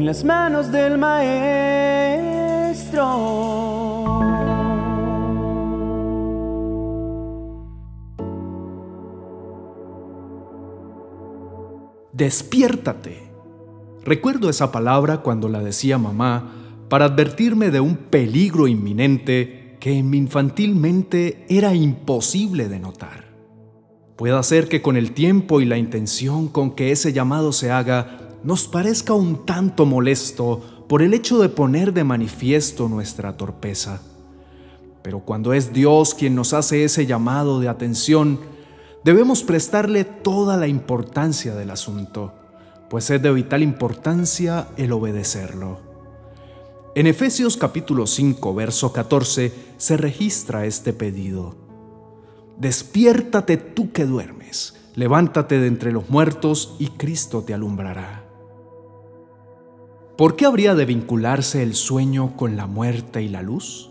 en las manos del Maestro. Despiértate. Recuerdo esa palabra cuando la decía mamá para advertirme de un peligro inminente que en mi infantil mente era imposible de notar. Puede ser que con el tiempo y la intención con que ese llamado se haga nos parezca un tanto molesto por el hecho de poner de manifiesto nuestra torpeza. Pero cuando es Dios quien nos hace ese llamado de atención, debemos prestarle toda la importancia del asunto, pues es de vital importancia el obedecerlo. En Efesios capítulo 5, verso 14, se registra este pedido. Despiértate tú que duermes, levántate de entre los muertos y Cristo te alumbrará. ¿Por qué habría de vincularse el sueño con la muerte y la luz?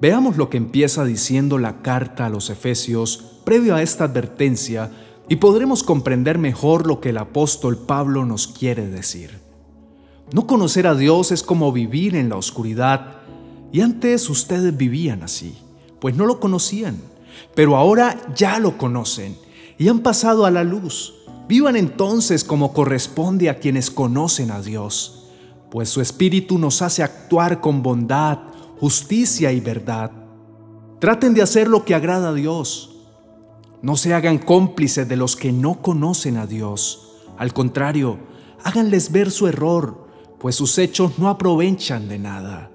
Veamos lo que empieza diciendo la carta a los Efesios previo a esta advertencia y podremos comprender mejor lo que el apóstol Pablo nos quiere decir. No conocer a Dios es como vivir en la oscuridad, y antes ustedes vivían así, pues no lo conocían, pero ahora ya lo conocen y han pasado a la luz. Vivan entonces como corresponde a quienes conocen a Dios, pues su Espíritu nos hace actuar con bondad, justicia y verdad. Traten de hacer lo que agrada a Dios. No se hagan cómplices de los que no conocen a Dios. Al contrario, háganles ver su error pues sus hechos no aprovechan de nada.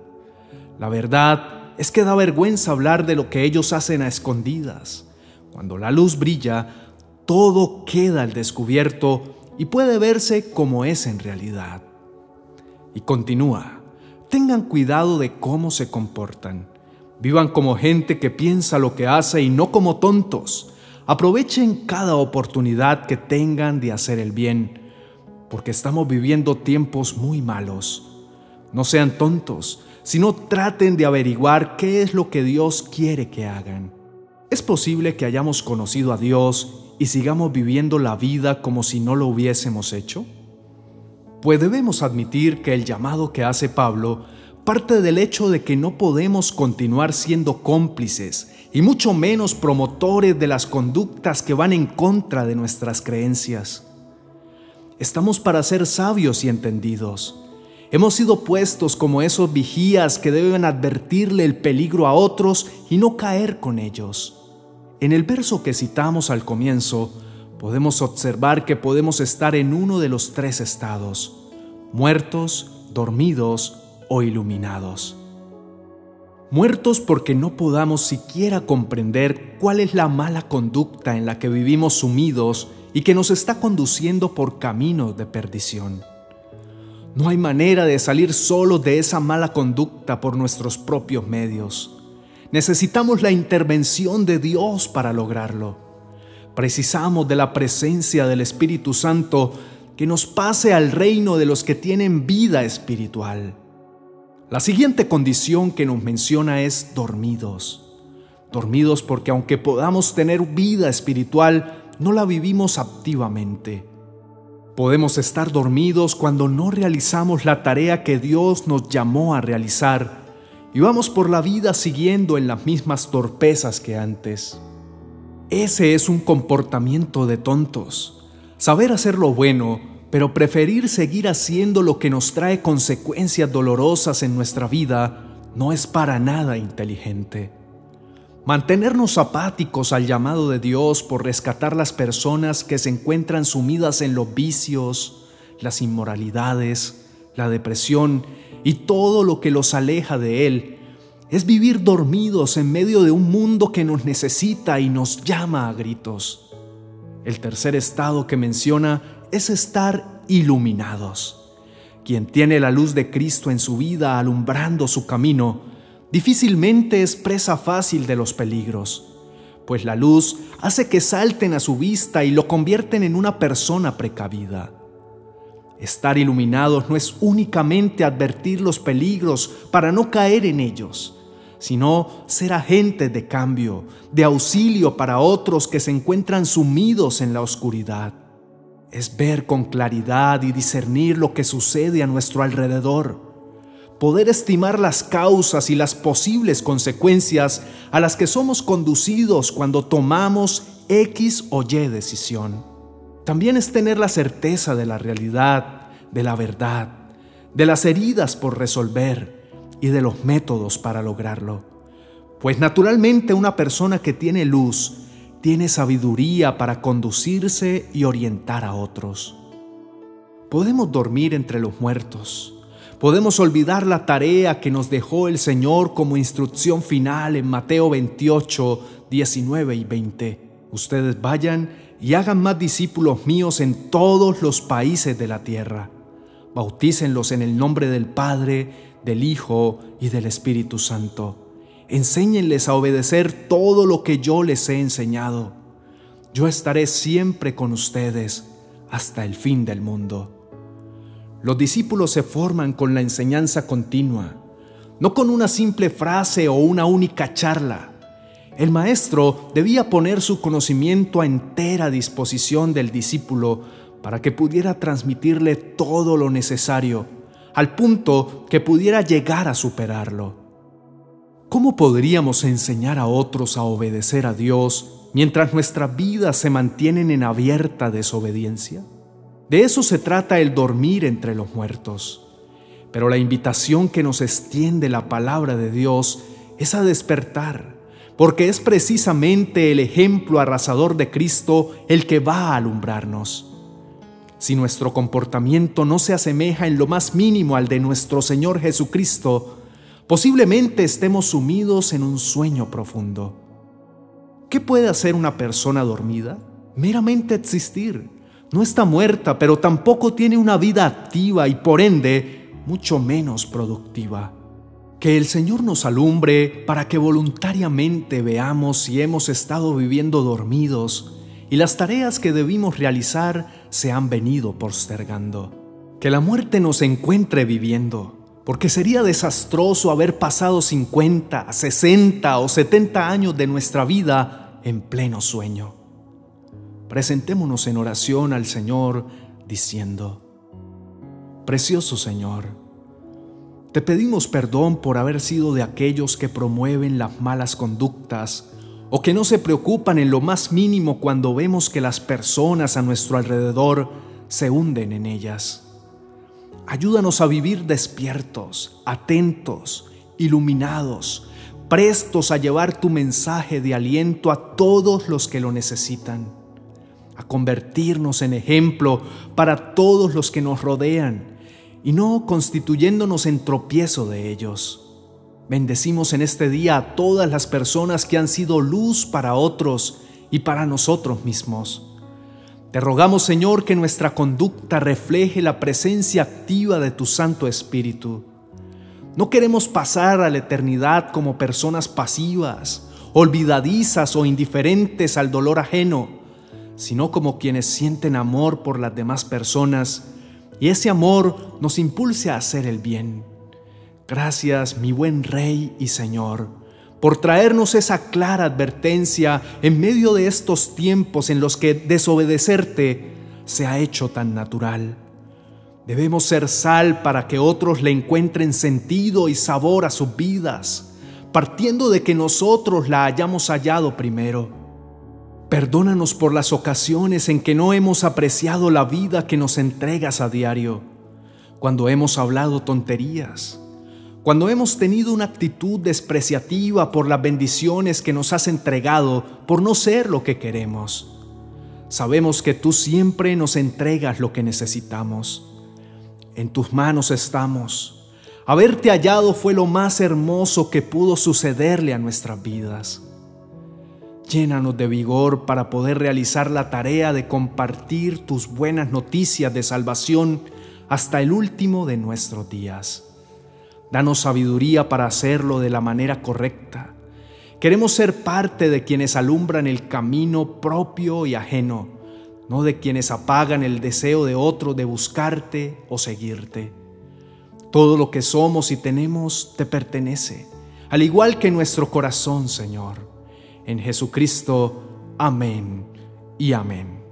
La verdad es que da vergüenza hablar de lo que ellos hacen a escondidas. Cuando la luz brilla, todo queda al descubierto y puede verse como es en realidad. Y continúa, tengan cuidado de cómo se comportan. Vivan como gente que piensa lo que hace y no como tontos. Aprovechen cada oportunidad que tengan de hacer el bien porque estamos viviendo tiempos muy malos. No sean tontos, sino traten de averiguar qué es lo que Dios quiere que hagan. Es posible que hayamos conocido a Dios y sigamos viviendo la vida como si no lo hubiésemos hecho. Pues debemos admitir que el llamado que hace Pablo parte del hecho de que no podemos continuar siendo cómplices y mucho menos promotores de las conductas que van en contra de nuestras creencias. Estamos para ser sabios y entendidos. Hemos sido puestos como esos vigías que deben advertirle el peligro a otros y no caer con ellos. En el verso que citamos al comienzo, podemos observar que podemos estar en uno de los tres estados, muertos, dormidos o iluminados. Muertos porque no podamos siquiera comprender cuál es la mala conducta en la que vivimos sumidos y que nos está conduciendo por caminos de perdición. No hay manera de salir solo de esa mala conducta por nuestros propios medios. Necesitamos la intervención de Dios para lograrlo. Precisamos de la presencia del Espíritu Santo que nos pase al reino de los que tienen vida espiritual. La siguiente condición que nos menciona es dormidos. Dormidos porque aunque podamos tener vida espiritual, no la vivimos activamente. Podemos estar dormidos cuando no realizamos la tarea que Dios nos llamó a realizar y vamos por la vida siguiendo en las mismas torpezas que antes. Ese es un comportamiento de tontos. Saber hacer lo bueno, pero preferir seguir haciendo lo que nos trae consecuencias dolorosas en nuestra vida, no es para nada inteligente. Mantenernos apáticos al llamado de Dios por rescatar las personas que se encuentran sumidas en los vicios, las inmoralidades, la depresión y todo lo que los aleja de Él, es vivir dormidos en medio de un mundo que nos necesita y nos llama a gritos. El tercer estado que menciona es estar iluminados. Quien tiene la luz de Cristo en su vida alumbrando su camino, difícilmente es presa fácil de los peligros, pues la luz hace que salten a su vista y lo convierten en una persona precavida. Estar iluminados no es únicamente advertir los peligros para no caer en ellos, sino ser agentes de cambio, de auxilio para otros que se encuentran sumidos en la oscuridad. es ver con claridad y discernir lo que sucede a nuestro alrededor poder estimar las causas y las posibles consecuencias a las que somos conducidos cuando tomamos X o Y decisión. También es tener la certeza de la realidad, de la verdad, de las heridas por resolver y de los métodos para lograrlo. Pues naturalmente una persona que tiene luz tiene sabiduría para conducirse y orientar a otros. Podemos dormir entre los muertos, Podemos olvidar la tarea que nos dejó el Señor como instrucción final en Mateo 28, 19 y 20. Ustedes vayan y hagan más discípulos míos en todos los países de la tierra. Bautícenlos en el nombre del Padre, del Hijo y del Espíritu Santo. Enséñenles a obedecer todo lo que yo les he enseñado. Yo estaré siempre con ustedes hasta el fin del mundo. Los discípulos se forman con la enseñanza continua, no con una simple frase o una única charla. El maestro debía poner su conocimiento a entera disposición del discípulo para que pudiera transmitirle todo lo necesario, al punto que pudiera llegar a superarlo. ¿Cómo podríamos enseñar a otros a obedecer a Dios mientras nuestras vidas se mantienen en abierta desobediencia? De eso se trata el dormir entre los muertos. Pero la invitación que nos extiende la palabra de Dios es a despertar, porque es precisamente el ejemplo arrasador de Cristo el que va a alumbrarnos. Si nuestro comportamiento no se asemeja en lo más mínimo al de nuestro Señor Jesucristo, posiblemente estemos sumidos en un sueño profundo. ¿Qué puede hacer una persona dormida? Meramente existir no está muerta, pero tampoco tiene una vida activa y por ende mucho menos productiva. Que el Señor nos alumbre para que voluntariamente veamos si hemos estado viviendo dormidos y las tareas que debimos realizar se han venido postergando. Que la muerte nos encuentre viviendo, porque sería desastroso haber pasado 50, 60 o 70 años de nuestra vida en pleno sueño presentémonos en oración al Señor diciendo, Precioso Señor, te pedimos perdón por haber sido de aquellos que promueven las malas conductas o que no se preocupan en lo más mínimo cuando vemos que las personas a nuestro alrededor se hunden en ellas. Ayúdanos a vivir despiertos, atentos, iluminados, prestos a llevar tu mensaje de aliento a todos los que lo necesitan a convertirnos en ejemplo para todos los que nos rodean y no constituyéndonos en tropiezo de ellos. Bendecimos en este día a todas las personas que han sido luz para otros y para nosotros mismos. Te rogamos, Señor, que nuestra conducta refleje la presencia activa de tu Santo Espíritu. No queremos pasar a la eternidad como personas pasivas, olvidadizas o indiferentes al dolor ajeno sino como quienes sienten amor por las demás personas y ese amor nos impulse a hacer el bien. Gracias, mi buen Rey y Señor, por traernos esa clara advertencia en medio de estos tiempos en los que desobedecerte se ha hecho tan natural. Debemos ser sal para que otros le encuentren sentido y sabor a sus vidas, partiendo de que nosotros la hayamos hallado primero. Perdónanos por las ocasiones en que no hemos apreciado la vida que nos entregas a diario, cuando hemos hablado tonterías, cuando hemos tenido una actitud despreciativa por las bendiciones que nos has entregado por no ser lo que queremos. Sabemos que tú siempre nos entregas lo que necesitamos. En tus manos estamos. Haberte hallado fue lo más hermoso que pudo sucederle a nuestras vidas. Llénanos de vigor para poder realizar la tarea de compartir tus buenas noticias de salvación hasta el último de nuestros días. Danos sabiduría para hacerlo de la manera correcta. Queremos ser parte de quienes alumbran el camino propio y ajeno, no de quienes apagan el deseo de otro de buscarte o seguirte. Todo lo que somos y tenemos te pertenece, al igual que nuestro corazón, Señor. En Jesucristo, amén y amén.